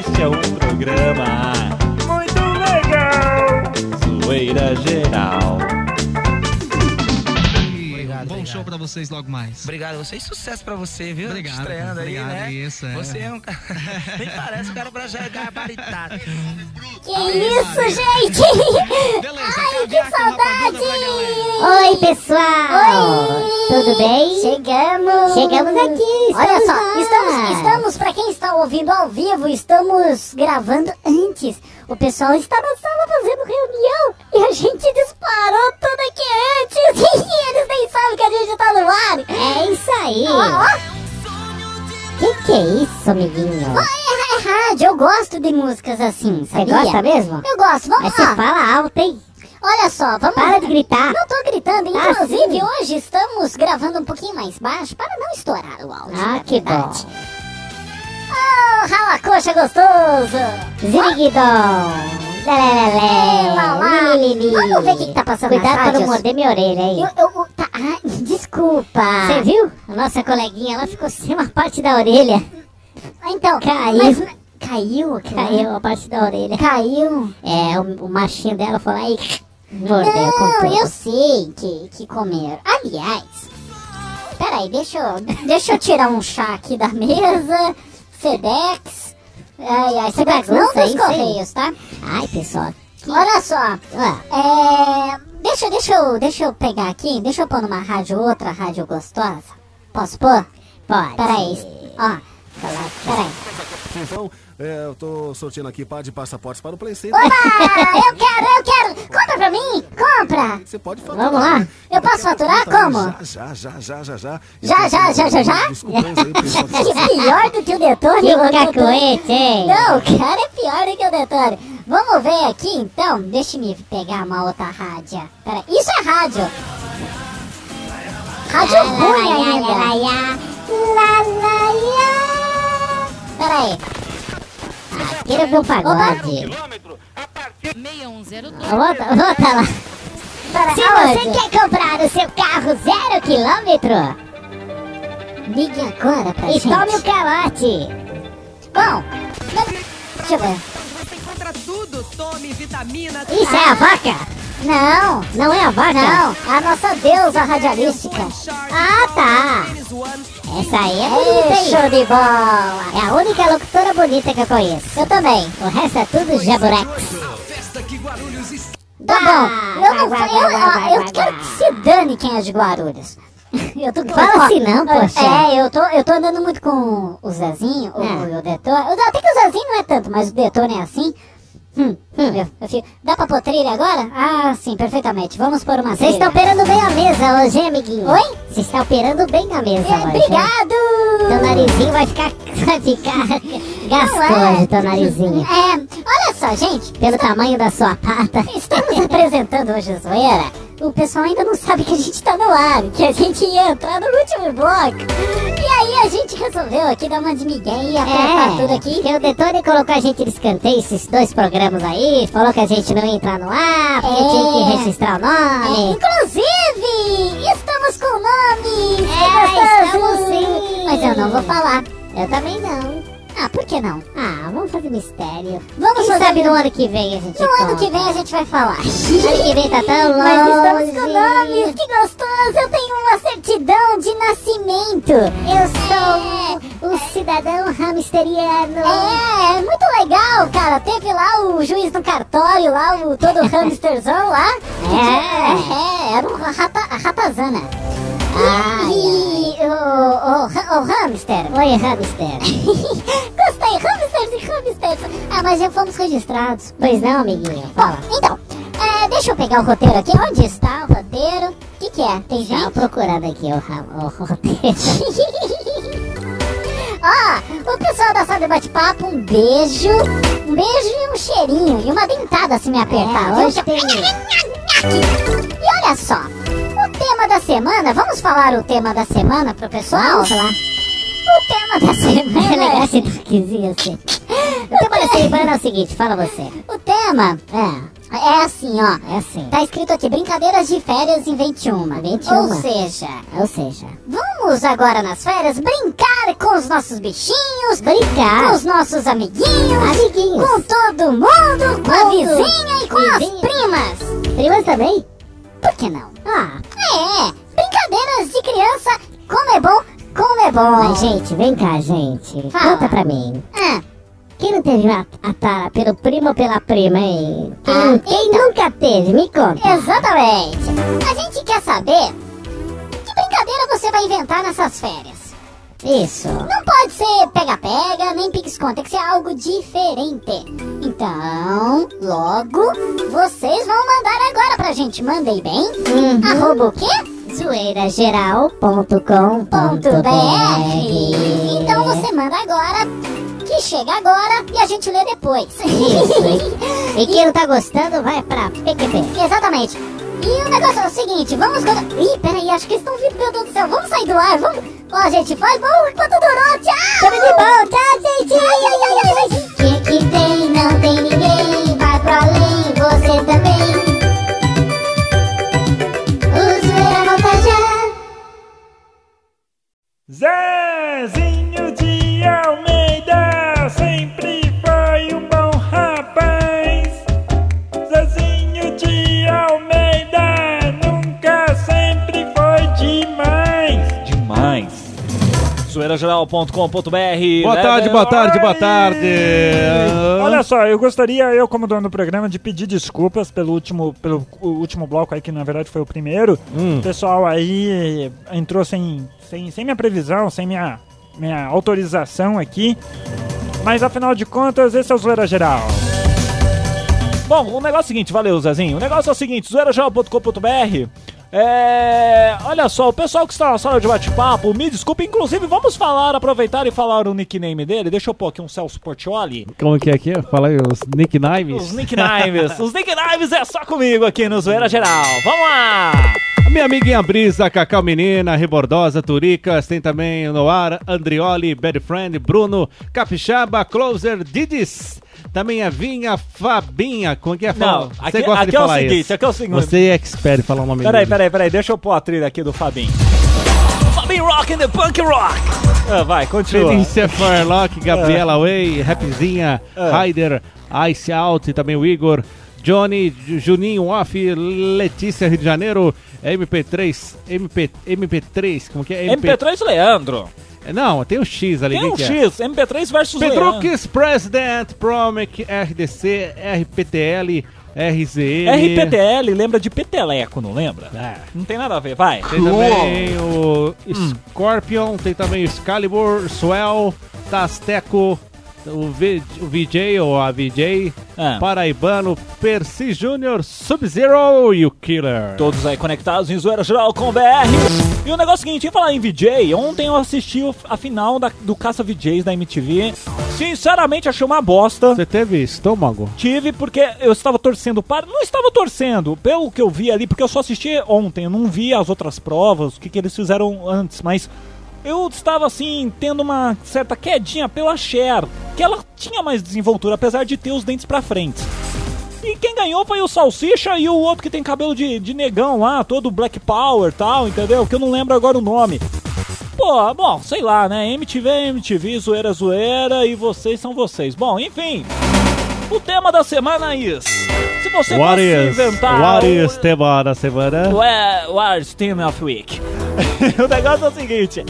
Este é um programa Muito legal! Zoeira Geral. Obrigado, Bom obrigado. show pra vocês logo mais. Obrigado, você e sucesso pra você, viu? Obrigado, Estreando aí, obrigado, né? isso, é. Você é um cara. Nem parece um cara pra já gabaritado. Que isso, gente? Beleza, Ai, que saudade! Oi, pessoal! Oi! Tudo bem? Chegamos! Chegamos aqui, Olha só, lá. estamos, estamos, pra quem está ouvindo ao vivo, estamos gravando antes. O pessoal está na sala fazendo reunião e a gente disparou tudo aqui antes e eles nem sabem que a gente tá no ar. É isso aí! Ó, ó, Que que é isso, amiguinho? é, é rádio, eu gosto de músicas assim, Você sabia? gosta mesmo? Eu gosto, vamos Mas você lá. fala alto, hein? Olha só, vamos Para de gritar. Não tô gritando, Tá inclusive sim. hoje estamos gravando um pouquinho mais baixo para não estourar o áudio. Ah, que verdade. bom. Oh, rala coxa gostoso! Ziriguidom! Lelelele! Vamos ver o que que tá passando nas Cuidado pra não morder minha orelha aí. Eu, eu, tá, ai, desculpa. Você viu? A nossa coleguinha, ela ficou sem uma parte da orelha. Então, Caiu. mas- caiu? aquilo lá? Caiu a parte da orelha. Caiu. É, o, o machinho dela foi lá e mordeu com Não, eu sei que, que comer. Aliás, peraí, deixa eu, deixa eu tirar um chá aqui da mesa. Sedex. Ai, ai, Sedex não dos Correios, tá? Ai, pessoal. Olha só, Ah, é, deixa, deixa, eu, deixa eu pegar aqui, deixa eu pôr numa rádio, outra rádio gostosa. Posso pôr? pode. Peraí, ó, peraí. Então, é, eu tô sorteando aqui par de passaportes para o Play Center. Oba, eu quero, eu quero, compra pra mim, compra. Você pode faturar. Vamos lá. né? Eu posso faturar como? Já, já, já, já, já. Já, já, já, já, já? Pessoal. É pior do que o Detone. Que hein? Não, o cara é pior do que o Detone. Vamos ver aqui então. Deixa eu me pegar uma outra rádio. Pera, isso é rádio. Rádio ruim ainda. Lá, lá, lá. Pera aí. Quero ver um pagode. 6102. Volta, volta lá. Pera, Se aonde? você quer comprar o seu carro zero quilômetro, Ligue agora pra e gente. tome o calote. Bom, deixa eu ver. Tome vitamina. Isso é a vaca? Não, Não é a vaca? não. É a nossa deusa radialística. Ah, tá. Essa aí é bonita, Ei, hein? show de bola. É a única locutora bonita que eu conheço. Eu também. O resto é tudo jaburex. Tá bom. Eu não vai, eu, vai, vai, eu vai, quero que se dane quem é de Guarulhos. Eu tô Fala assim não, poxa. É, eu tô, eu tô andando muito com o Zezinho, o, É. o Detone. O- Até que o Zezinho não é tanto, mas o Detone é assim. Hum, eu fico- dá pra pôr trilha agora? Ah, sim, perfeitamente. Vamos pôr uma Vocês estão operando bem a mesa hoje, hein, amiguinho? Oi? Vocês estão operando bem a mesa É, hoje. hein? obrigado! Teu narizinho vai ficar. Vai ficar gastoso, Não é. teu narizinho. É, olha só, gente. Pelo tamanho da sua pata. Estamos apresentando hoje a zoeira. O pessoal ainda não sabe que a gente tá no ar, que a gente ia entrar no último bloco. E aí a gente resolveu aqui dar uma de migué e apertar tudo aqui. Porque o Detone colocou a gente de escanteio esses dois programas aí, falou que a gente não ia entrar no ar, porque É. tinha que registrar o É, nome. inclusive, estamos com nomes! É, que estamos sim. Mas eu não vou falar. Eu também não. Ah, por que não? Ah, vamos fazer mistério. Vamos Quem sabe no ano que vem a gente No ano conta. que vem a gente vai falar. Ano que vem tá tão longe. Mas estamos com nomes, que gostoso! Eu tenho uma certidão de nascimento. Eu sou o cidadão hamsteriano. É, é muito legal, cara. Teve lá o juiz do cartório, lá o todo hamsterzão lá. É. é, era um rata, ratazana. Ai, e o, o, o hamster. Oi, hamster. Gostei, hamsters e hamsters. Ah, mas já fomos registrados. Pois não, amiguinho? Bom, Fala. então, é, deixa eu pegar o roteiro aqui. Onde está o roteiro? O que, que é? Tem gente? procurando aqui o, o roteiro. Ó, o pessoal da sala de bate-papo, um beijo. Um beijo e um cheirinho. E uma dentada se me apertar. É, hoje tem- E olha só, semana, vamos falar o tema da semana pro pessoal? Vamos lá. O tema da É semana legal é... esse toquezinho assim. O tema da semana é o seguinte, fala você. O tema É, é assim, ó. é assim. Tá escrito aqui, brincadeiras de férias em 21. 21. Ou seja, Ou seja, vamos agora nas férias brincar com os nossos bichinhos, Brincar. com os nossos amiguinhos, Amiguinhos. com todo mundo, com a vizinha e com as primas. Primas também? Por que não? Ah, É, brincadeiras de criança, como é bom, como é bom. mas gente, vem cá, gente. Fala. Conta pra mim. Ah, Quem não teve a, a tara pelo primo ou pela prima, hein? Quem, Ah, quem então. nunca teve? Me conta. exatamente. A gente quer saber que brincadeira você vai inventar nessas férias. Isso. Não pode ser pega-pega, nem pique-esconde, tem que ser algo diferente. Então, logo, vocês vão mandar agora pra gente. Mandei bem? Uhum. Arroba o quê? zoeirageral.com.br Então você manda agora, que chega agora e a gente lê depois. Isso. E quem não tá gostando, vai pra PQP. Exatamente. E o negócio é o seguinte, vamos... Ih, peraí, acho que eles estão vindo, meu Deus do céu. Vamos sair do ar, vamos... Ó, gente, foi bom enquanto durou, tchau! Tudo de bom, tchau, gente! Ai, ai, ai, ai, ai. Que que tem, não tem ninguém, vai pro além, você também. zoeirageral.com.br Boa tarde, boa tarde, boa tarde. Olha só, eu gostaria, eu como dono do programa, de pedir desculpas pelo último, pelo último bloco aí, que na verdade foi o primeiro. Hum. O pessoal aí entrou sem, sem, sem minha previsão, sem minha, minha autorização aqui. Mas afinal de contas, esse é o Zoeira Geral. Bom, o negócio é o seguinte, valeu, Zezinho. O negócio é o seguinte, zoeirageral.com.br. É. Olha só, o pessoal que está na sala de bate-papo, me desculpe, inclusive vamos falar, aproveitar e falar o nickname dele. Deixa eu pôr aqui um Celso Portioli. Como que é é? Fala aí, os nicknames. Os nicknames. Os nicknames é só comigo aqui no Zoeira Geral. Vamos lá! Minha amiguinha Brisa, Cacau Menina, Rebordosa, Turicas, tem também Noar, Andrioli, Bad Friend, Bruno, Capixaba, Closer, Didis. Também a Vinha, Fabinha, como que é? Não, Você aqui, gosta aqui de é o falar seguinte, isso. aqui é o seguinte. Você é expert em falar o nome Peraí, dele. peraí, peraí, deixa eu pôr a trilha aqui do Fabinho. Fabinho Rock and the Punk Rock! Ah, vai, continua. Felícia Farlock, Gabriela Way, Rapzinha, Ah. Ryder, Ice Out e também o Igor, Johnny, Ju- Juninho Off, Letícia Rio de Janeiro, MP3, MP, MP3, como que é? MP3 Leandro. Não, tem um X ali. Tem quem um que é? X, MP3 versus. Pedrux President, Promic, RDC, RPTL, RZN. RPTL lembra de peteleco, não lembra? É. Não tem nada a ver, vai. Tem também o Hum. Scorpion, tem também o Excalibur, Swell, Tasteco, o, v, o VJ ou a VJ, Ah. Paraibano, Percy Jr., Sub-Zero e o Killer. Todos aí conectados em Zoeira Geral com BR. E o negócio é o seguinte, em falar em VJ, ontem eu assisti o- a final da- do Caça VJs da MTV. Sinceramente, achei uma bosta. Você teve estômago? Tive porque eu estava torcendo para. Não estava torcendo, pelo que eu vi ali, porque eu só assisti ontem, eu não vi as outras provas, o que, que eles fizeram antes, mas eu estava assim, tendo uma certa quedinha pela Cher, que ela tinha mais desenvoltura, apesar de ter os dentes pra frente. E quem ganhou foi o Salsicha e o outro que tem cabelo de, de negão lá, todo Black Power tal, entendeu? Que eu não lembro agora o nome. Pô, bom, sei lá, né? MTV é MTV, zoeira é zoeira e vocês são vocês. Bom, enfim. O tema da semana é isso. Se você What fosse is, inventar. what um- is tema da semana? Where, where's Team of Week? o negócio é o seguinte.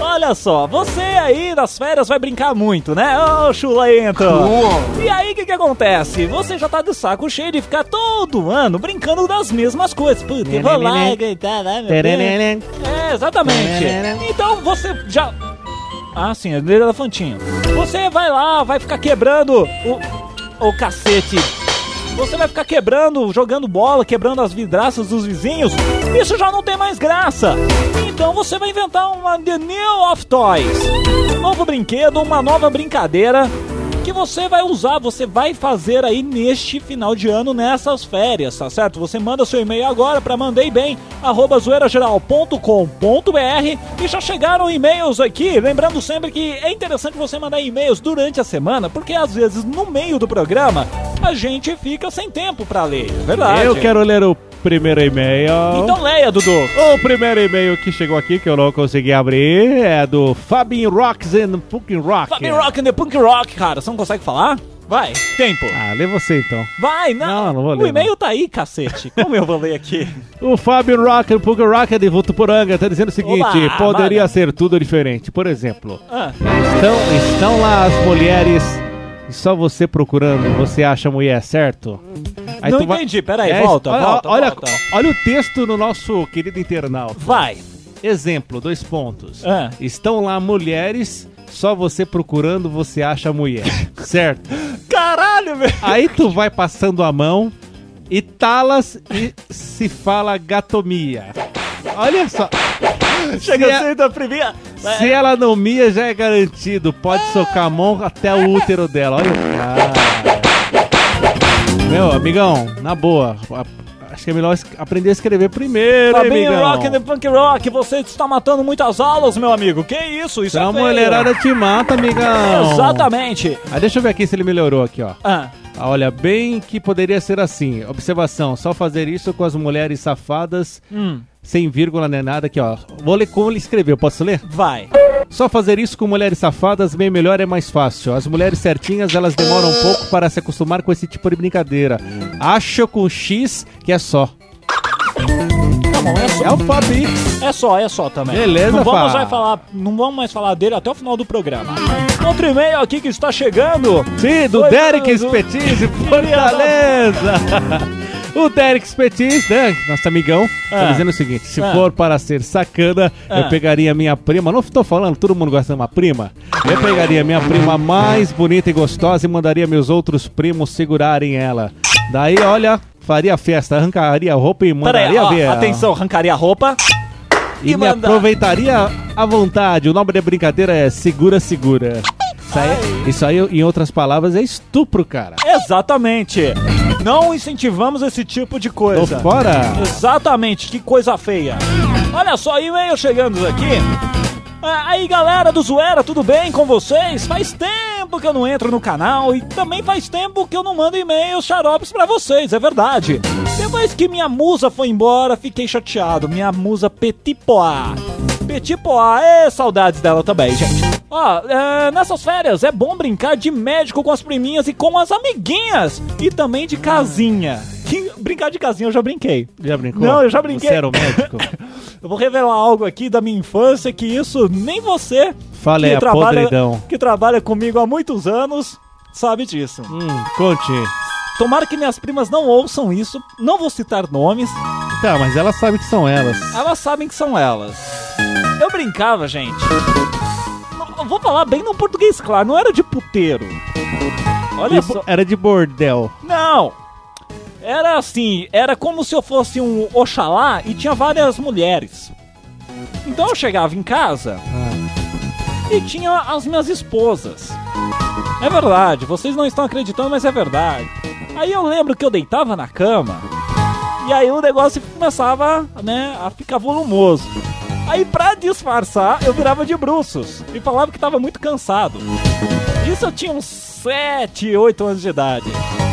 Olha só, você aí nas férias vai brincar muito, né? Ô, chulento! E aí, o que que acontece? Você já tá de saco cheio de ficar todo ano brincando das mesmas coisas. Puta, eu vou lá e gritar, né, meu? É, exatamente. Então você já. Ah, sim, é dele elefantinho. Você vai lá, vai ficar quebrando o. O cacete. Você vai ficar quebrando, jogando bola, quebrando as vidraças dos vizinhos. Isso já não tem mais graça. Então você vai inventar uma The New of Toys. Um novo brinquedo, uma nova brincadeira que você vai usar, você vai fazer aí neste final de ano, nessas férias, tá certo? Você manda seu e-mail agora para mandeibem, arroba zoeirageral.com.br e já chegaram e-mails aqui, lembrando sempre que é interessante você mandar e-mails durante a semana, porque às vezes no meio do programa a gente fica sem tempo para ler, é verdade? Eu quero ler o primeiro e-mail. Então leia, Dudu. O primeiro e-mail que chegou aqui, que eu não consegui abrir, é do Fabin Rocks and Punk Rock. Fucking rock and the punk rock, cara. Você não consegue falar? Vai, tempo. Ah, lê você então. Vai, não. Não, não vou ler, O e-mail tá aí, cacete. Como eu vou ler aqui? O Fábio Rock and Punk Rock é de Votuporanga tá dizendo o seguinte: Oba, poderia manda. ser tudo diferente. Por exemplo, Ah, estão, estão lá as mulheres e só você procurando, você acha a mulher, certo? Aí não tu vai- entendi, peraí, É, volta, olha, volta, olha, volta. olha o texto no nosso querido internauta. Vai. Exemplo, dois pontos. Ah. Estão lá mulheres, só você procurando, você acha a mulher, certo? Caralho, velho. Aí tu vai passando a mão e talas e se fala gatomia. Olha só. Chega Se é- sendo a primeira. Se ela não mia, já é garantido. Pode socar a mão até o útero dela. Olha o cara. Meu, amigão, na boa. a- Acho que é melhor aprender a escrever primeiro, hein, Fabinho amigão. Rock and Punk Rock, você está matando muitas aulas, meu amigo. Que isso? Isso Senão é a feio. mulherada te mata, amigão. Exatamente. Aí deixa eu ver aqui se ele melhorou aqui, ó. Ah, Ah, Olha, bem que poderia ser assim. Observação, só fazer isso com as mulheres safadas, hum, sem vírgula nem nada aqui, ó. Vou ler como ele escreveu, posso ler? vai. Só fazer isso com mulheres safadas, bem melhor é mais fácil. As mulheres certinhas, elas demoram um pouco para se acostumar com esse tipo de brincadeira. Acho com X que é só. Tá bom, é só. É o Fabi. É só, é só também. Beleza, não vamos, Fá. mais falar, não vamos mais falar dele até o final do programa. Outro e-mail aqui que está chegando. Sim, do Oi, Derek do- Spetis de Fortaleza. O Derek Spetis, né, nosso amigão, tá Ah. dizendo o seguinte: se Ah. for para ser sacana, Ah. eu pegaria minha prima. Não tô falando, todo mundo gosta de uma prima. Eu pegaria minha prima mais bonita e gostosa e mandaria meus outros primos segurarem ela. Daí, olha, faria festa, arrancaria a roupa e Peraí, mandaria ó, ver. atenção, arrancaria a roupa. E, me aproveitaria à vontade. O nome da brincadeira é Segura Segura. Isso aí, isso aí, em outras palavras, é estupro, cara. Exatamente. Não incentivamos esse tipo de Tô coisa. fora. Exatamente, que coisa feia. Olha só, e-mail chegando aqui. É, aí galera do Zoeira, tudo bem com vocês? Faz tempo que eu não entro no canal e também faz tempo que eu não mando e-mails xaropes pra vocês, é verdade. Depois que minha musa foi embora, fiquei chateado. Minha musa. Petit Pois, é saudades dela também, gente. Ó, é, nessas férias é bom brincar de médico com as priminhas e com as amiguinhas. E também de casinha. Que, brincar de casinha eu já brinquei. Já brincou? Não, eu já brinquei. Você era o médico? Eu vou revelar algo aqui da minha infância que isso nem você Fala aí, que a trabalha podridão. que trabalha comigo há muitos anos sabe disso. hum, conte. Tomara que minhas primas não ouçam isso. Não vou citar nomes. Tá, mas elas sabem que são elas. Elas sabem que são elas. Eu brincava, gente. Vou falar bem no português claro, não era de puteiro. Olha só. Era de bordel. Não! Era assim, era como se eu fosse um Oxalá e tinha várias mulheres. Então eu chegava em casa e tinha as minhas esposas. É verdade, vocês não estão acreditando, mas é verdade. Aí eu lembro que eu deitava na cama e aí o negócio começava, né, a ficar volumoso. Aí pra disfarçar, eu virava de bruços e falava que tava muito cansado. Isso eu tinha uns 7, 8 anos de idade.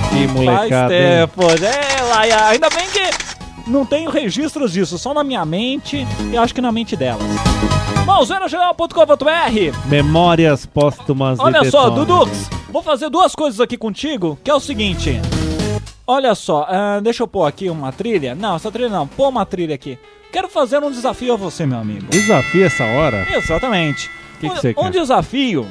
Que Faz molecada. hein? tempo, é, Laia, ainda bem que não tenho registros disso, só na minha mente e acho que na mente delas. Bom, zerogeral.com.br Memórias póstumas de Olha só, Detone. Dudux, vou fazer duas coisas aqui contigo, que é o seguinte. Olha só, ah, deixa eu pôr aqui uma trilha. Não, essa trilha não, pô uma trilha aqui. Quero fazer um desafio a você, meu amigo. Desafio essa hora? Exatamente. Que que um, você um quer? desafio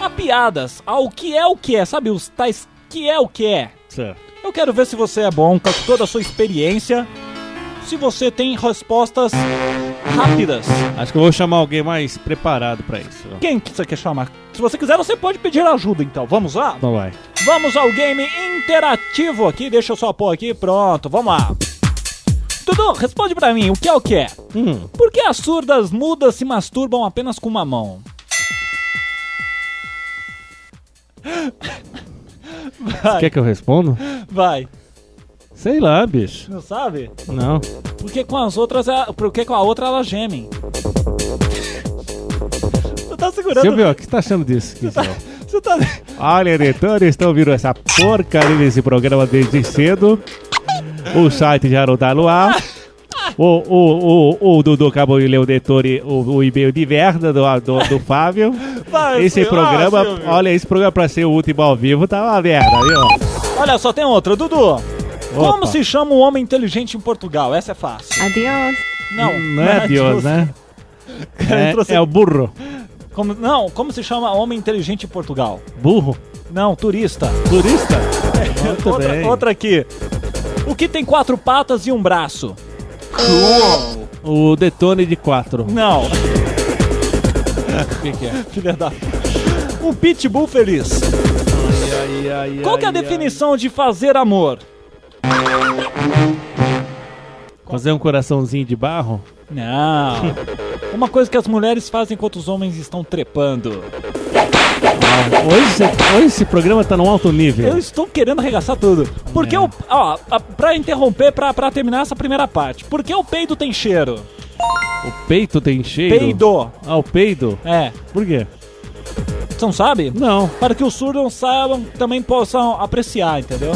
a piadas, ao que é o que é, sabe? Os tais que é o que é. Certo. Eu quero ver se você é bom com toda a sua experiência. Se você tem respostas rápidas. Acho que eu vou chamar alguém mais preparado pra isso. Quem que você quer chamar? Se você quiser, você pode pedir ajuda, então. Vamos lá? Então vai. Vamos ao game interativo aqui. Deixa eu só pôr aqui. Pronto, vamos lá. Dudu, responde pra mim, o que é o que é? Hum, Por que as surdas mudas se masturbam apenas com uma mão? Vai, quer que eu responda? vai. Sei lá, bicho. Não sabe? Não. Porque com as outras, é- porque com a outra elas gemem. Você tá segurando. Silvio, o que você tá achando disso? aqui, Silvio? Você tá. Olha, editores, estão ouvindo essa porcaria desse programa desde cedo. O site já não tá no ar. O, o, o, o Dudu acabou de ler o, detone, o, o e-mail de merda do, do, do Fábio. Vai Esse programa, olha, esse programa pra ser o último ao vivo tá uma merda, viu? Olha só, tem outra. Dudu, como se chama um homem inteligente em Portugal? Essa é fácil. Adiós. Não, Não é Deus, né? É, trouxe- é o burro. Como, não, como se chama homem inteligente em Portugal? Burro? Não, turista. Turista? Muito outra, outra aqui. O que tem quatro patas e um braço? O Detone de 4. Não, O que, que é? filha da... Um pitbull feliz. Ai, ai, Qual que é a ai, definição de fazer amor? ai. Fazer um coraçãozinho de barro? Não. Uma coisa que as mulheres fazem enquanto os homens estão trepando. Hoje, esse- hoje esse programa tá num alto nível. Eu estou querendo arregaçar tudo. Porque É. o. Ó, pra interromper, pra, pra terminar essa primeira parte. Por que o peido tem cheiro? O peito tem cheiro? Peido. Ah, o peido? É. Por quê? Você não sabe? Não. Para que os surdos saibam, também possam apreciar, entendeu?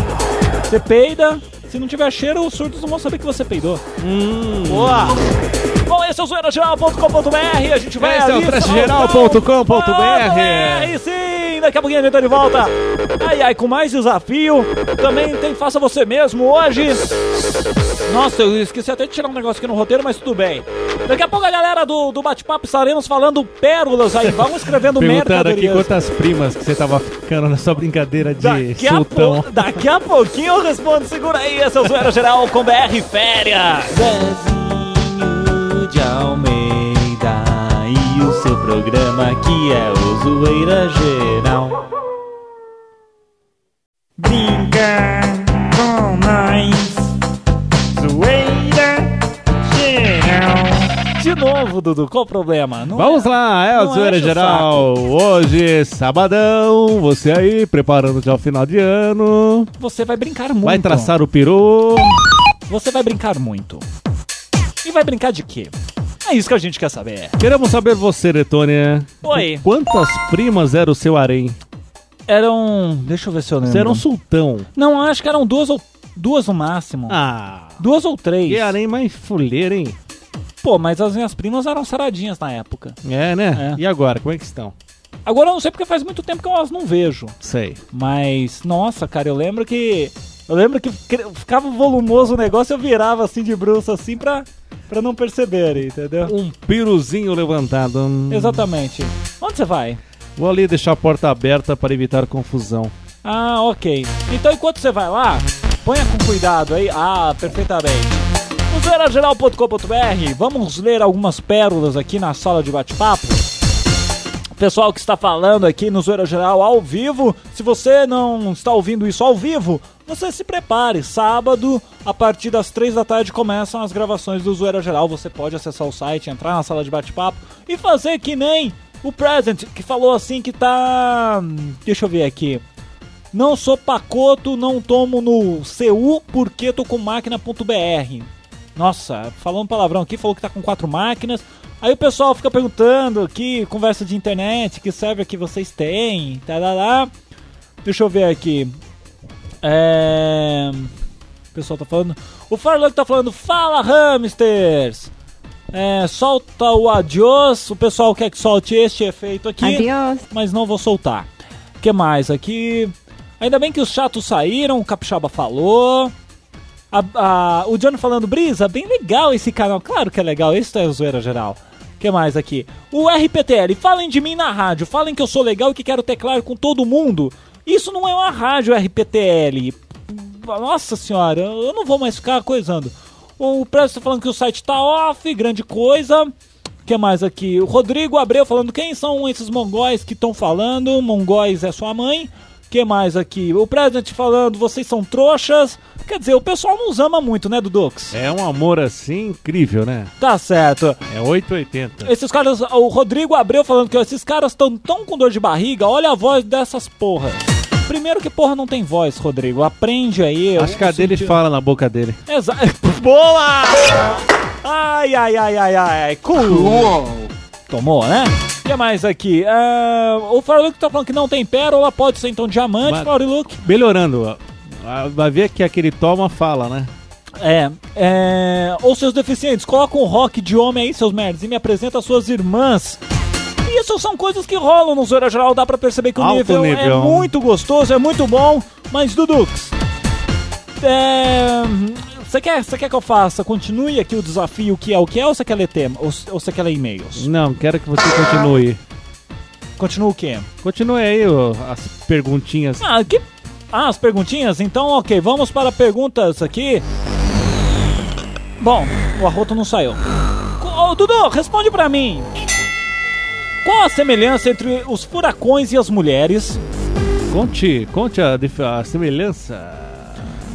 Você peida, se não tiver cheiro, os surdos não vão saber que você peidou. Hum. Boa! Bom, esse é o zoeirageral.com.br, a gente vai Esse é o ali, trashgeral.com.br. E sim, daqui a pouquinho a gente tá de volta. Ai, ai, com mais desafio. Também tem Faça Você Mesmo hoje. Nossa, eu esqueci até de tirar um negócio aqui no roteiro, mas tudo bem. Daqui a pouco a galera do, do bate-papo estaremos falando pérolas aí. Vão escrevendo Perguntaram aqui quantas primas que você tava ficando nessa brincadeira de Daqui a, sultão. pou- daqui a pouquinho eu respondo. Segura aí, esse é o Zoeira Geral com BR Férias. Zezinho de Almeida seu programa que é o Zoeira Geral. Brinca com nós. Zoeira geral. De novo, Dudu, qual o problema? Não Vamos é- lá, é o não Zoeira Geral. Hoje, sabadão, você aí, preparando já o final de ano. Você vai brincar muito. Vai traçar o peru. Você vai brincar muito. E vai brincar de quê? É isso que a gente quer saber. Queremos saber você, Letônia. Oi. Quantas primas era o seu harém? Eram. Deixa eu ver se eu lembro. Você era um sultão. Não, acho que eram duas ou. Duas no máximo. Ah, Duas ou três. que harém mais fuleiro, hein? Pô, mas as minhas primas eram saradinhas na época. É, né? É. E agora, como é que estão? Agora eu não sei porque faz muito tempo que eu elas não vejo. Sei. Mas, nossa, cara, eu lembro que. Eu lembro que ficava volumoso o negócio, eu virava assim de bruxo assim pra, pra não perceberem, entendeu? Um piruzinho levantado. Hum. Exatamente. Onde você vai? Vou ali deixar a porta aberta para evitar confusão. Ah, ok. Então enquanto você vai lá, ponha com cuidado aí. Ah, perfeitamente. Zoeirageral.com.br, vamos ler algumas pérolas aqui na sala de bate-papo. Pessoal que está falando aqui no Zoeira Geral ao vivo, se você não está ouvindo isso ao vivo, você se prepare. Sábado, a partir das três da tarde, começam as gravações do Zoeira Geral. Você pode acessar o site, entrar na sala de bate-papo e fazer que nem o Present, que falou assim que tá. Deixa eu ver aqui. Não sou pacoto, não tomo no CU porque tô com máquina.br. Nossa, falando palavrão aqui, falou que tá com quatro máquinas. Aí o pessoal fica perguntando que conversa de internet, que server que vocês têm, tá. Deixa eu ver aqui. É... O pessoal tá falando. O Farlog tá falando, fala hamsters! É, solta o adiós. O pessoal quer que solte este efeito aqui Adiós. mas não vou soltar. O que mais aqui? Ainda bem que os chatos saíram, o Capixaba falou. A- a- o Johnny falando, Brisa, bem legal esse canal. Claro que é legal, isso é o zoeira geral. O que mais aqui? O RPTL, falem de mim na rádio, falem que eu sou legal e que quero teclar com todo mundo. Isso não é uma rádio RPTL. Nossa senhora, eu não vou mais ficar coisando. O Presto tá falando que o site tá off, grande coisa. O que mais aqui? O Rodrigo Abreu falando quem são esses mongóis que estão falando? Mongóis é sua mãe. O que mais aqui? O President falando vocês são trouxas. Quer dizer, o pessoal nos ama muito, né, Dudux? É um amor assim incrível, né? Tá certo. É 880. Esses caras, o Rodrigo Abreu falando que ó, esses caras estão tão com dor de barriga, olha a voz dessas porras. Primeiro que porra não tem voz, Rodrigo. Aprende aí. Acho que a dele senti- fala na boca dele. Exato. Boa! Ai, ai, ai, ai, ai. Cool. Tomou, né? O que mais aqui? Ah, o Farlook tá falando que não tem pérola, pode ser então diamante, Mas- Farlook. Melhorando. Ah, Vai ver que aquele toma fala, né? É, é. Ou seus deficientes, coloca um rock de homem aí, seus merdas, e me apresenta as suas irmãs. Isso são coisas que rolam no Zoeira Geral, dá pra perceber que o Alto nível, é nível. muito gostoso, é muito bom. Mas, Dudux, é. Você quer, você quer que eu faça? Continue aqui o desafio que é o que é ou você quer ler tema? Ou, ou você quer ler e-mails? Não, quero que você continue. Continua o quê? Continue aí ó, as perguntinhas. Ah, que... ah, as perguntinhas? Então, ok, vamos para perguntas aqui. Bom, o arroto não saiu. Ô, Dudu, responde pra mim. Qual a semelhança entre os furacões e as mulheres? Conte, conte a, a semelhança.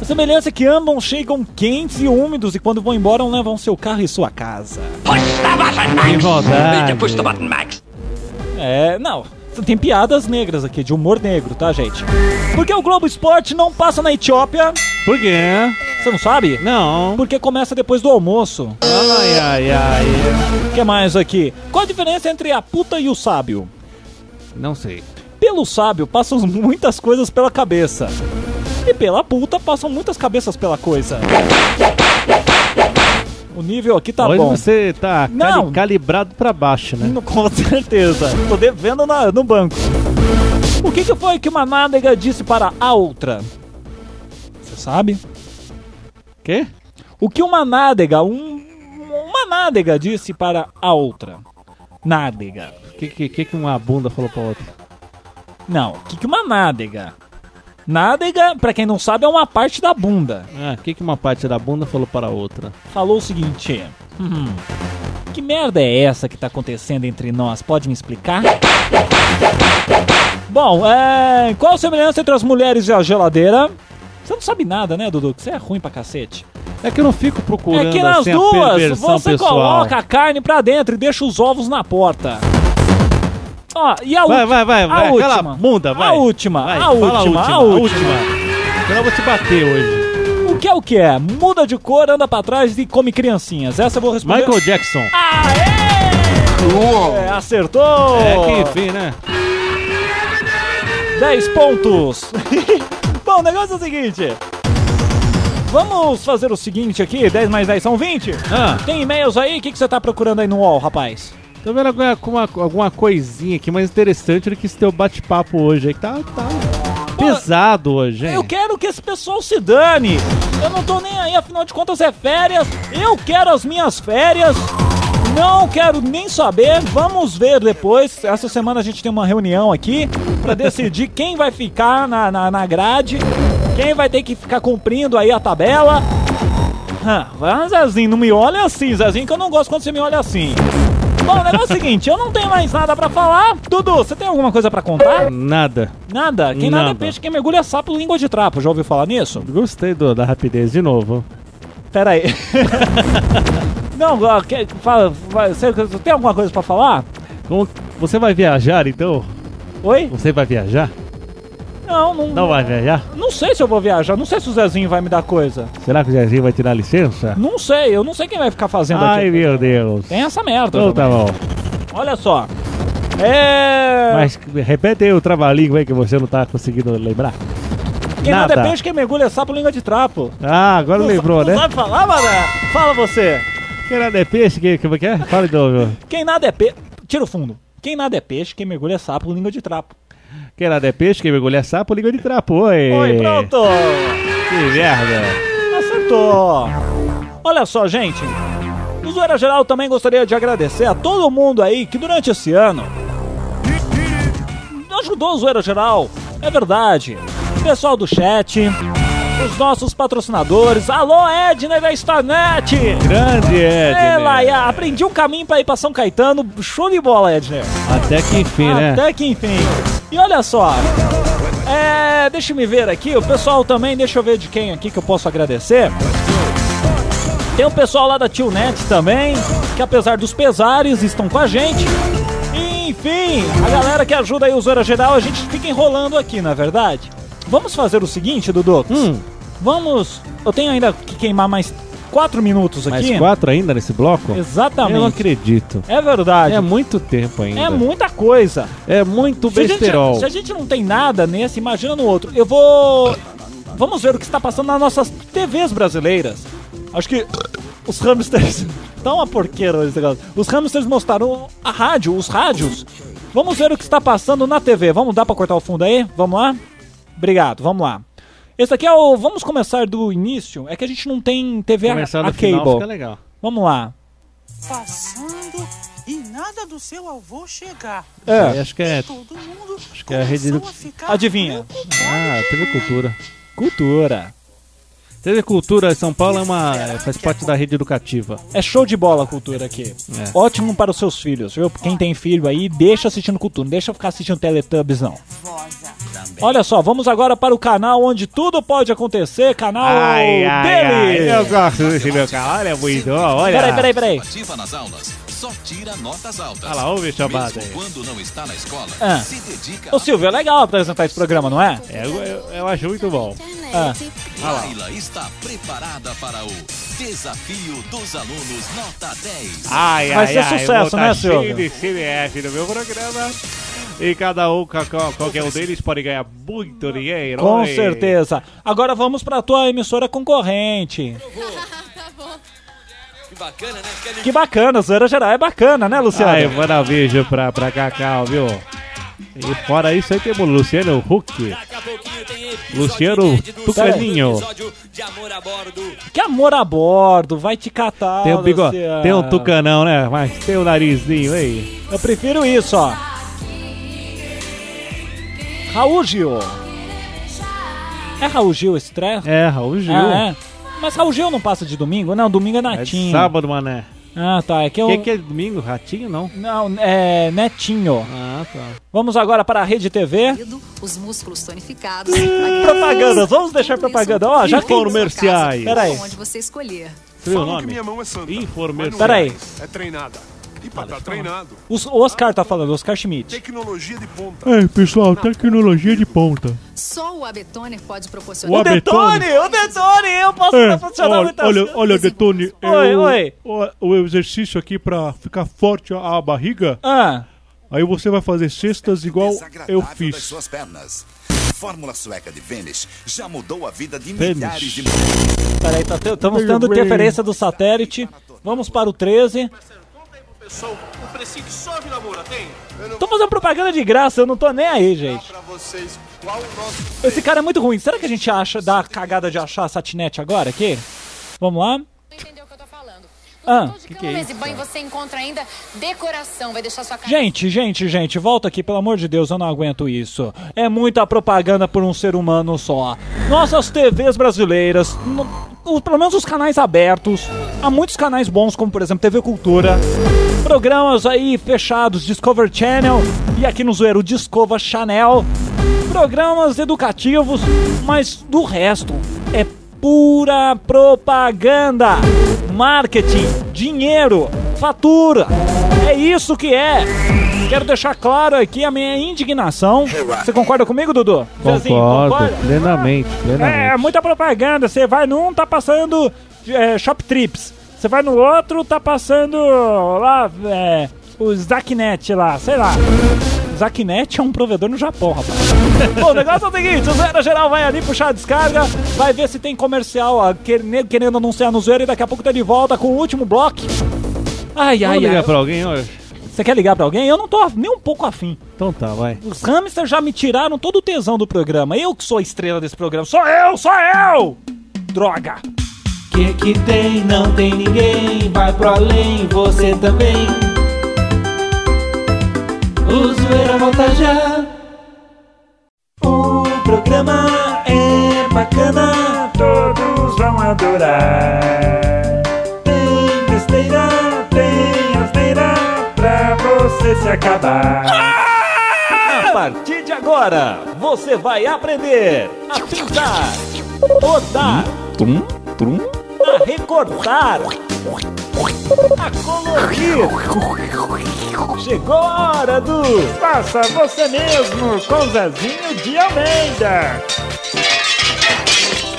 A semelhança é que ambos chegam quentes e úmidos e quando vão embora levam seu carro e sua casa. Que rodada. É, não. Tem piadas negras aqui, de humor negro, tá, gente? Porque o Globo Esporte não passa na Etiópia. Por quê? Você não sabe? Não. Porque começa depois do almoço. Ai, ai, ai. O que mais aqui? Qual a diferença entre a puta e o sábio? Não sei. Pelo sábio passam muitas coisas pela cabeça. E pela puta passam muitas cabeças pela coisa. O nível aqui tá Hoje bom. você tá Não. cali- calibrado pra baixo, né? No- Com certeza. Tô devendo na- no banco. O que, que foi que uma nádega disse para a outra? Você sabe? Quê? O que uma nádega, um, uma nádega disse para a outra? Nádega. O que, que, que uma bunda falou pra outra? Não, o que, que uma nádega? Nádega, pra quem não sabe, é uma parte da bunda. Ah, o que, que uma parte da bunda falou para a outra? Falou o seguinte: "Hum, Que merda é essa que tá acontecendo entre nós? Pode me explicar? Bom, é, qual a semelhança entre as mulheres e a geladeira? Você não sabe nada, né, Dudu? Que você é ruim pra cacete. É que eu não fico procurando é que nas assim, a duas você pessoal. coloca a carne pra dentro e deixa os ovos na porta. Ó, e a Vai, última? vai, vai, a vai. última. Aquela bunda, vai. A última, Vai, a última, a a última. última. Senão eu vou te bater hoje. O que é o que é? Muda de cor, anda pra trás e come criancinhas. Essa eu vou responder. Michael Jackson. Aê! É, acertou! É que enfim, né? 10 pontos. O negócio é o seguinte. Vamos fazer o seguinte aqui, 10 mais 10 são 20. Ah, Tem e-mails aí? O que, que você tá procurando aí no UOL, rapaz? tô vendo alguma, alguma, alguma coisinha aqui mais interessante do que esse teu bate-papo hoje aí, que tá, tá pesado hoje, hein? Eu quero que esse pessoal se dane. Eu não tô nem aí, afinal de contas é férias. Eu quero as minhas férias. Não quero nem saber. Vamos ver depois. Essa semana a gente tem uma reunião aqui pra decidir quem vai ficar na, na, na grade, quem vai ter que ficar cumprindo aí a tabela. Ah, Zezinho, não me olha assim, Zezinho, que eu não gosto quando você me olha assim. Bom, o negócio é o seguinte, eu não tenho mais nada pra falar. Dudu, você tem alguma coisa pra contar? Nada. Nada. Quem nada, é Nada. peixe, quem mergulha é sapo, língua de trapo. Já ouviu falar nisso? Gostei do- da rapidez de novo. Pera aí. não, ó, que- fala, você, tem alguma coisa pra falar? Como- você vai viajar, então? Oi? Você vai viajar? Não, não. Não vai viajar? Não sei se eu vou viajar. Não sei se o Zezinho vai me dar coisa. Será que o Zezinho vai tirar licença? Não sei. Eu não sei quem vai ficar fazendo Ai, aqui. meu Deus. Tem essa merda. Então tá bom. Olha só. É. Mas repete aí o trava-língua aí que você não tá conseguindo lembrar. quem nada nada. peixe, quem mergulha é sapo, língua de trapo. Ah, agora lembrou, não né? sabe falar, mané? Fala você. Que nada é peixe, que, que, que é? Fala de novo. Quem nada é peixe. Tira o fundo. Quem nada é peixe, quem mergulha é sapo, língua de trapo. Que nada é peixe, que mergulha é sapo, língua de trapo. Oi. Oi, pronto. Que merda. Acertou! Olha só, gente. No Zoeira Geral também gostaria de agradecer a todo mundo aí que durante esse ano ajudou o Zoeira Geral. É verdade. Pessoal do chat, os nossos patrocinadores. Alô, Edner da Starnet! Grande, Edner. É, Laia, aprendi um caminho pra ir pra São Caetano. Show de bola, Edner. Até que enfim, né? Até que enfim. E olha só. É, deixa me ver aqui, o pessoal também, deixa eu ver de quem aqui que eu posso agradecer. Tem o pessoal lá da Tionet também, que apesar dos pesares, estão com a gente. E, enfim, a galera que ajuda aí o Zoeira Geral, a gente fica enrolando aqui, na é verdade. Vamos fazer o seguinte, Dudu. Hum, Vamos. Eu tenho ainda que queimar mais quatro minutos mais aqui. quatro ainda nesse bloco? Exatamente. Eu não acredito. É verdade. É muito tempo ainda. É muita coisa. É muito Se a, gente, besterol. se a gente não tem nada nesse, imagina no outro. Eu vou. Vamos ver o que está passando nas nossas TVs brasileiras. Acho que os hamsters. Tá uma porqueira esse negócio. Os hamsters mostraram a rádio, os rádios. Vamos ver o que está passando na TV. Vamos dar pra cortar o fundo aí? Vamos lá? Obrigado, vamos lá. Esse aqui é o. Vamos começar do início. É que a gente não tem TV a, Começar a no final cable. fica legal. Vamos lá. Passando e nada do seu avô chegar. É. Aí acho que é. Todo mundo Acho que é a rede do. começou a ficar Adivinha? Ah, TV Cultura. Cultura. TV Cultura São Paulo é uma. é, faz parte da rede educativa. É show de bola a cultura aqui. É. Ótimo para os seus filhos, viu? Quem tem filho aí, deixa assistindo cultura. Não deixa ficar assistindo Teletubbies, não. Olha só, vamos agora para o canal onde tudo pode acontecer. Canal dele. eu gosto desse meu canal, olha muito, olha. Peraí, peraí, peraí. Ativa nas aulas, só tira notas altas. Olha lá, ouve a chamada Mesmo aí. quando não está na escola, Ah. se dedica Ô Silvio, é legal apresentar esse programa, não é? É, eu, eu, eu acho muito bom. Ah. a Laila está preparada para o desafio dos alunos nota 10. Ai, Vai ai, ser ai, sucesso, né, tá Silvio? cheio de CDF no meu programa. E cada um, qualquer um deles pode ganhar muito dinheiro. Com Oi. certeza. Agora vamos para a tua emissora concorrente. Que bacana, né? Quer Que bacana, zoeira geral é bacana, né, Luciano? Ai, manda um beijo pra, pra Cacau, viu? E fora isso aí temos o Luciano Huck. Luciano Tucaninho. Que amor a bordo, vai te catar. Tem um bigode, Luciano. tem um tucanão, né? Mas tem o narizinho aí. Eu prefiro isso, ó. Raul Gil. É Raul Gil esse treco? É, Raul Gil. Ah, é. Mas Raul Gil não passa de domingo? Não, domingo é É de Natinho. sábado, mané. Ah, tá. É que eu. O que, que é domingo? Ratinho, não? Não, é Netinho. Ah, tá. Vamos agora para a Rede TV. Os músculos tonificados. Propagandas, vamos deixar propaganda. Ó, já que. Comerciais. Peraí. Onde você escolher. Falam que minha mão é santa. Informerciais. Peraí. É treinada. E pra tá treinado, Os- O Oscar tá falando, Oscar Schmidt. tecnologia de ponta. Ei, pessoal, tecnologia de ponta. Só o Abetoner pode proporcionar. O Abetone. o Detone, eu posso É, proporcionar olha, muitas olha, olha, Detone, Oi, eu- oi. O, o exercício aqui pra ficar forte a, a barriga, Ah, aí você vai fazer cestas igual eu das fiz. suas pernas. Fórmula sueca de Vênus já mudou a vida de Vênus. milhares de mulheres. peraí, tá estamos tendo interferência do satélite. Vamos para o 13. Pessoal, o precinho que sobe na moura tem? Não Tô fazendo propaganda de graça, eu não tô nem aí, gente. vocês qual o nosso Esse cara é muito ruim. Será que a gente acha, dá a cagada de achar a satinete agora aqui? Vamos lá? entendeu o que eu tô falando. Ah, que, que é isso? banho você encontra ainda decoração, vai deixar sua casa. Gente, gente, gente, volta aqui, pelo amor de Deus, eu não aguento isso. É muita propaganda por um ser humano só. Nossas TVs brasileiras, no- pelo menos os canais abertos, há muitos canais bons, como por exemplo TV Cultura, programas aí fechados, Discover Channel e aqui no Zoeiro Discover Channel, programas educativos, mas do resto é pura propaganda, marketing, dinheiro, fatura. É isso que é. Quero deixar claro aqui a minha indignação. Você concorda comigo, Dudu? Concordo, plenamente, plenamente. É, muita propaganda. Você vai num, tá passando é, Shop Trips. Você vai no outro, tá passando lá, é, o Zaknet lá, sei lá. Zaknet é um provedor no Japão, rapaz. Bom, o negócio é o seguinte, o Zoeira Geral vai ali puxar a descarga, vai ver se tem comercial, ó, querendo, querendo anunciar no Zoeira e daqui a pouco tá de volta com o último bloco. Ai, Vamos ai, ligar ai. pra alguém hoje? Você quer ligar pra alguém? Eu não tô nem um pouco afim. Então tá, vai. Os hamsters já me tiraram todo o tesão do programa. Eu que sou a estrela desse programa. Sou eu, sou eu! Droga! Que que tem? Não tem ninguém. Vai pro além, você também. O zoeira volta já. O programa é bacana. Todos vão adorar. Tem besteira, Tem asneira pra você se acabar. A partir de agora, você vai aprender a pintar, rodar, a recortar, a colorir. Chegou a hora do Faça você mesmo com Zezinho de Almeida.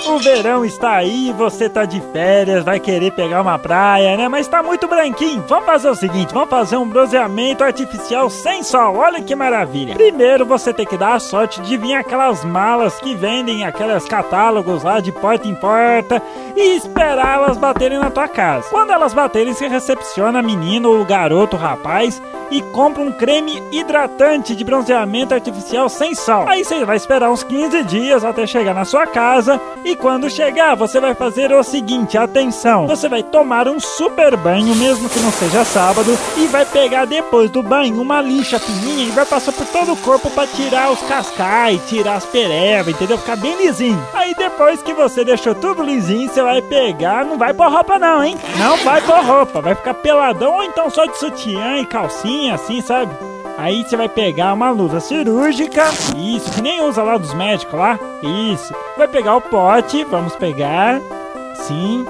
O verão está aí, você tá de férias, vai querer pegar uma praia, né? Mas tá muito branquinho. Vamos fazer o seguinte, vamos fazer um bronzeamento artificial sem sol. Olha que maravilha. Primeiro você tem que dar a sorte de vir aquelas malas que vendem aqueles catálogos lá de porta em porta e esperar elas baterem na tua casa. Quando elas baterem, você recepciona a menina ou o garoto, o rapaz e compra um creme hidratante de bronzeamento artificial sem sal. Aí você vai esperar uns 15 dias até chegar na sua casa e quando chegar, você vai fazer o seguinte, atenção, você vai tomar um super banho, mesmo que não seja sábado, e vai pegar depois do banho uma lixa fininha e vai passar por todo o corpo para tirar os cascais, tirar as perevas, entendeu? Ficar bem lisinho. Aí depois que você deixou tudo lisinho, você vai pegar, não vai pôr roupa não, hein? Não vai pôr roupa, vai ficar peladão ou então só de sutiã e calcinha, assim, sabe? Aí você vai pegar uma luva cirúrgica, isso, que nem usa lá dos médicos lá, isso. Vai pegar o pote, vamos pegar, sim.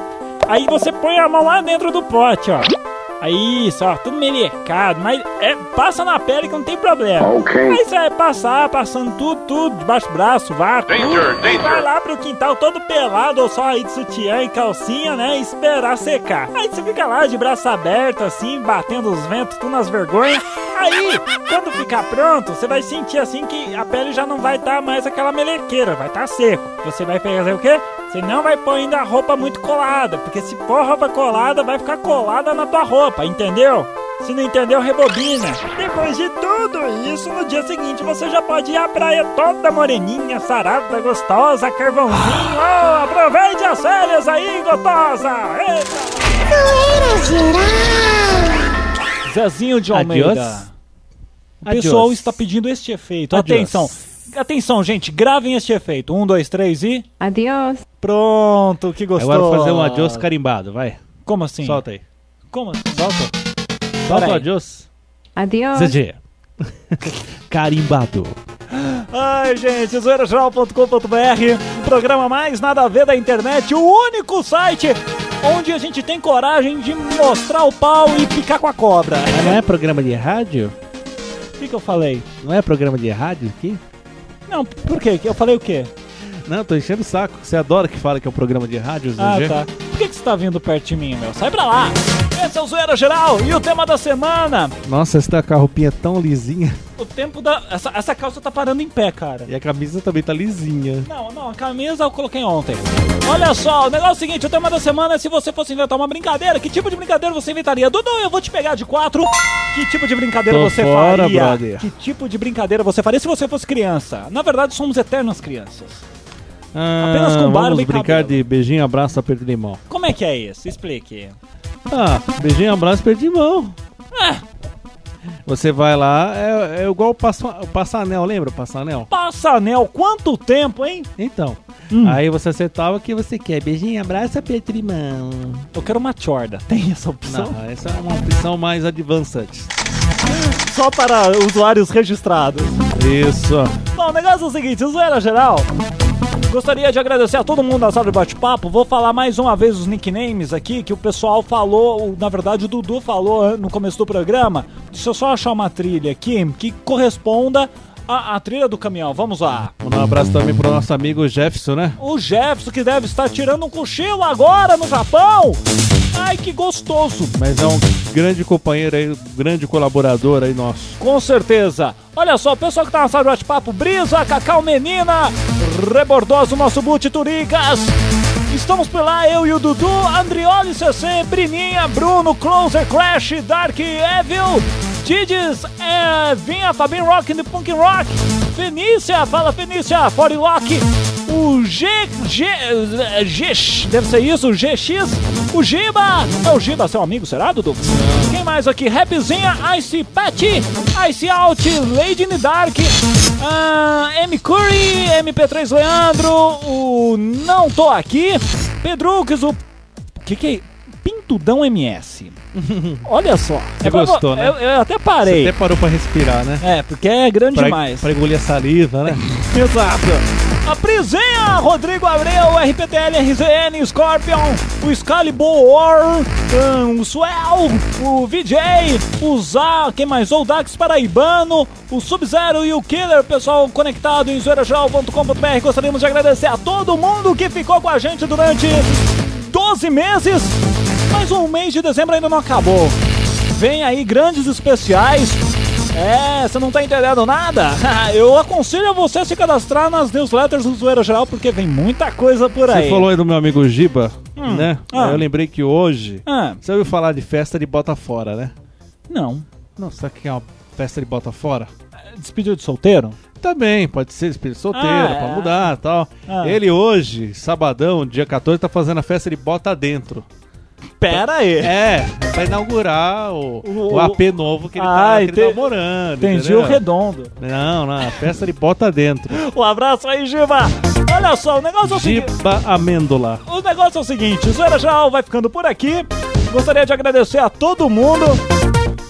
Aí você põe a mão lá dentro do pote, ó. Aí, isso, ó, tudo melecado, mas é, passa na pele que não tem problema. Ok. Aí você vai passar, passando tudo, tudo, debaixo do braço, vácuo. Danger, tudo, e danger. vai lá pro quintal todo pelado, ou só aí de sutiã e calcinha, né? E esperar secar. Aí você fica lá de braço aberto, assim, batendo os ventos, tudo nas vergonhas. Aí, quando ficar pronto, você vai sentir assim que a pele já não vai estar mais aquela melequeira, vai estar seco. Você vai fazer o quê? Você não vai pôr ainda a roupa muito colada, porque se pôr roupa colada, vai ficar colada na tua roupa, entendeu? Se não entendeu, rebobina. Depois de tudo isso, no dia seguinte você já pode ir à praia toda moreninha, sarada, gostosa, carvãozinho. Oh, aproveite as férias aí, gostosa! Eita! Zezinho de Almeida. Adiós. O pessoal Adiós. está pedindo este efeito. Adiós. Atenção. Atenção, gente, gravem este efeito. Um, dois, três e. Adiós. Pronto, que gostoso. Agora vou fazer um adiós carimbado, vai. Como assim? Solta aí. Como assim? Solta. Solta o adiós. Adiós. ZG. Carimbado. Ai, gente, zoeirageral.com.br, o programa mais nada a ver da internet, o único site onde a gente tem coragem de mostrar o pau e picar com a cobra. Mas não é programa de rádio? O que, que eu falei? Não é programa de rádio aqui? Não, por quê? Eu falei o quê? Não, tô enchendo o saco. Você adora que fala que é um programa de rádio, ZG? Ah, tá. Por que, que você tá vindo perto de mim, meu? Sai pra lá! Esse é o Zoeira Geral e o tema da semana. Nossa, você tá com a roupinha tão lisinha. O tempo da. Essa, essa calça tá parando em pé, cara. E a camisa também tá lisinha. Não, não, a camisa eu coloquei ontem. Olha só, o negócio é o seguinte: o tema da semana é se você fosse inventar uma brincadeira, que tipo de brincadeira você inventaria? Dudu, eu vou te pegar de quatro. Que tipo de brincadeira Tô você fora, faria? brother. Que tipo de brincadeira você faria se você fosse criança? Na verdade, somos eternas crianças. Ah, Apenas com barba Vamos e brincar cabelo. de beijinho, abraço, aperto de mão. Como é que é isso? Explique. Ah, beijinho, abraço, aperto de mão. Você vai lá, é, é igual o o passanel, lembra o passanel? Passanel, quanto tempo, hein? Então, Hum. aí você acertava o que você quer. Beijinho, abraço, aperto de mão. Eu quero uma chorda. Tem essa opção? Não, essa é uma opção mais advanced. Só para usuários registrados. Isso. Bom, o negócio é o seguinte, zoeira geral. Gostaria de agradecer a todo mundo da sala de bate-papo. Vou falar mais uma vez os nicknames aqui que o pessoal falou, na verdade o Dudu falou no começo do programa. Deixa eu só achar uma trilha aqui que corresponda à, trilha do caminhão. Vamos lá. Mandar um abraço também pro nosso amigo Jefferson, né? O Jefferson que deve estar tirando um cochilo agora no Japão. Ai, que gostoso. Mas é um grande companheiro aí, um grande colaborador aí nosso. Com certeza. Olha só, o pessoal que tá na sala de bate-papo, Brisa, Cacau Menina, Rebordoso, nosso Boot Turicas. Estamos lá, eu e o Dudu, Andrioli CC, Brininha, Bruno, Closer, Crash, Dark Evil, Didis, é, Vinha, Fabinho Rock e Punk Rock, Fenícia, fala Fenícia, Forilock, o G, G, G, deve ser isso, o GX, o Giba, é o Giba, seu amigo, será, Dudu? Quem mais aqui? Rapzinha, Ice Pet, Ice Out, Lady in the Dark, ah, M Curry, MP3 Leandro, o Não Tô Aqui, Pedrux, o. O que que é? Pintudão MS. Olha só. Você É pra- gostou, né? Eu, eu até parei. Você até parou pra respirar, né? É, porque é grande Pra, demais. pra engolir a saliva, né? Exato. A Prisinha, Rodrigo Abreu, RPTL, RZN, Scorpion, o Excalibur, hum, o Swell, o VJ, o Zá, quem mais? O Dax Paraibano, o Sub-Zero e o Killer, pessoal conectado em zoeirajal.com.br. Gostaríamos de agradecer a todo mundo que ficou com a gente durante 12 meses, mas o mês de dezembro ainda não acabou. Vem aí grandes especiais. É, você não tá entendendo nada? Eu aconselho você a se cadastrar nas newsletters do Zoeira Geral, porque vem muita coisa por aí. Você falou aí do meu amigo Giba, Hum, né? ah. Eu lembrei que hoje. Ah. Você ouviu falar de festa de bota fora, né? Não. Não, sabe o que é uma festa de bota fora? Despedido de solteiro? Também, pode ser espírito solteiro, Ah, pra é. mudar e tal. Ah. Ele hoje, sabadão, dia 14, tá fazendo a festa de bota dentro. Pera aí. É, pra inaugurar o, o, O- AP novo que ele Ah, tá, que ele ente- tá morando. Entendi o redondo. Não, não, a festa de bota dentro. Um abraço aí, Giba. Olha só, o negócio é o seguinte. Giba Amêndola. O negócio é o seguinte, o Zoeira Geral vai ficando por aqui. Gostaria de agradecer a todo mundo.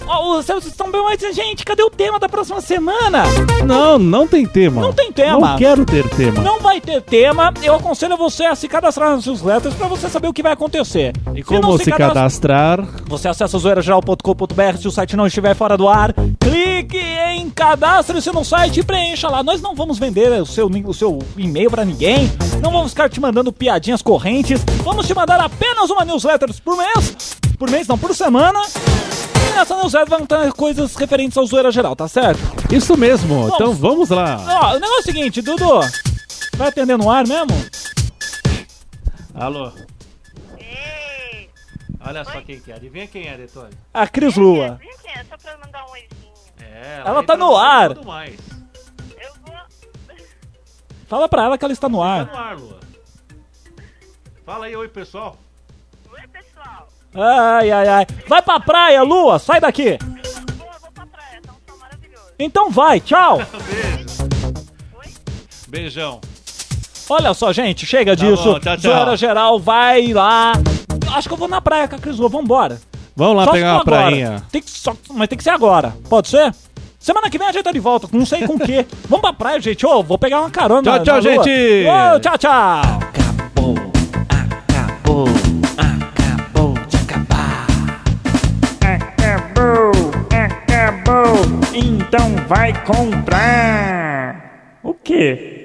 Ó, vocês estão bem, mas, gente, cadê o tema da próxima semana? Não, não tem tema. Não tem tema. Não quero ter tema. Não vai ter tema. Eu aconselho você a se cadastrar nas newsletters pra você saber o que vai acontecer. E como se, cadastrar? Você acessa zoeirageral.com.br se o site não estiver fora do ar. Clique em cadastre-se no site e preencha lá. Nós não vamos vender o seu, o seu e-mail pra ninguém. Não vamos ficar te mandando piadinhas correntes. Vamos te mandar apenas uma newsletter por mês. Por mês, não, por semana. Nessa newsletter vão ter coisas referentes ao Zoeira Geral, tá certo? Isso mesmo. Bom, então vamos lá. Ó, o negócio é o seguinte, Dudu. Vai atender no ar mesmo? Alô. Olha só quem que é. Adivinha quem é, Detone? A Cris Lua. É só pra mandar um oizinho. É, Ela tá entra no ar. tudo mais. Eu vou. Fala pra ela que ela está no Tá ar. no ar, Lua. Fala aí, oi, pessoal. Ai, ai, ai. Vai pra praia, Lua. Sai daqui. Então vai, tchau. Beijão. Olha só, gente, chega Tá disso. bom, tchau, tchau. Zoeira geral, vai lá. Acho que eu vou na praia com a Cris Lua. Vambora. Vamos lá Só pegar se uma agora. prainha. Tem que, só, mas tem que ser agora. Pode ser? Semana que vem a gente tá de volta, não sei com o quê. Vamos pra praia, gente. Ô, vou pegar uma carona. Tchau, tchau, gente. Ô, tchau, tchau. Acabou, acabou, acabou Então vai comprar. O quê?